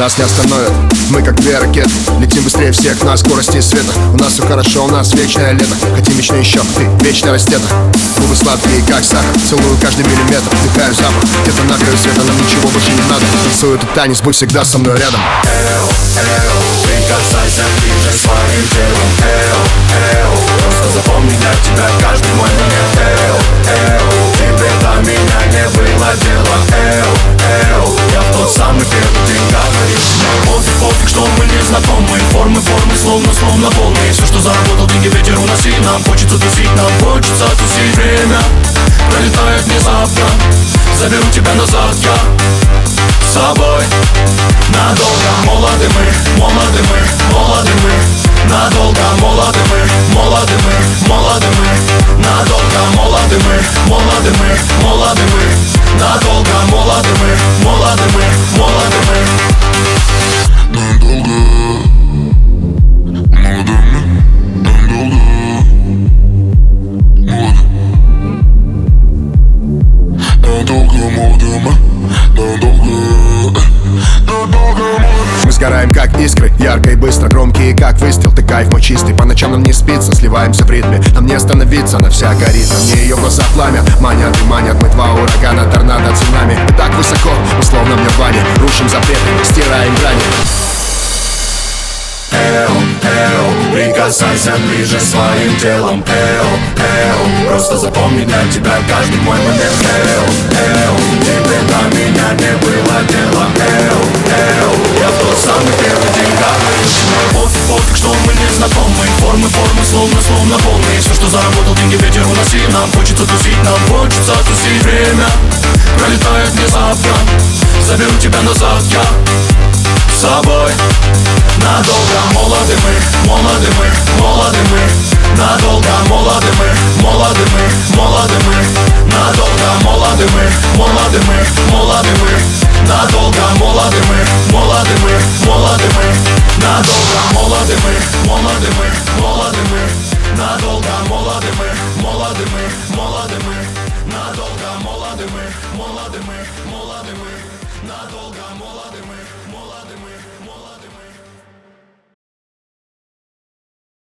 Нас не остановят, мы как две ракеты. Летим быстрее всех на скорости света. У нас все хорошо, у нас вечное лето. Хотим вечно еще, ты вечно растета Губы сладкие, как сахар. Целую каждый миллиметр, вдыхаю запах. Где-то на краю света, нам ничего больше не надо. Танцую этот танец, будь всегда со мной рядом. Эо, Формы, формы, словно, словно волны. Все, что заработал, деньги ветер уноси Нам. Хочется тусить, нам хочется тусить. Время пролетает внезапно. Заберу тебя назад, я с собой Надолго. Молоды Надолго молоды мы Надолго Надолго Мы сгораем как искры, ярко и быстро Громкие как выстрел, ты кайф мой чистый По ночам нам не спится, сливаемся в ритме Нам не остановиться, она вся горит. На мне ее глаза пламя, манят и манят. Мы два урагана, торнадо, цунами. Мы так высоко, мы словно в нирване. Рушим запреты, стираем грани. Эо, эо, прикасайся ближе своим телом. Эо, эо, просто запомни для тебя каждый мой момент словно, словно волны Все, что заработал, деньги ветер уноси. Нам хочется тусить, нам хочется тусить. Время пролетает внезапно Заберу тебя назад, я с собой Надолго. Молоды мы, молоды мы, молоды мы. Надолго. Молоды мы, молоды мы, молоды мы. Надолго. Молоды мы, молоды мы, молоды мы. Надолго. Молоды мы, молоды мы, молоды мы. Надолго. Молоды мы, молоды мы, мы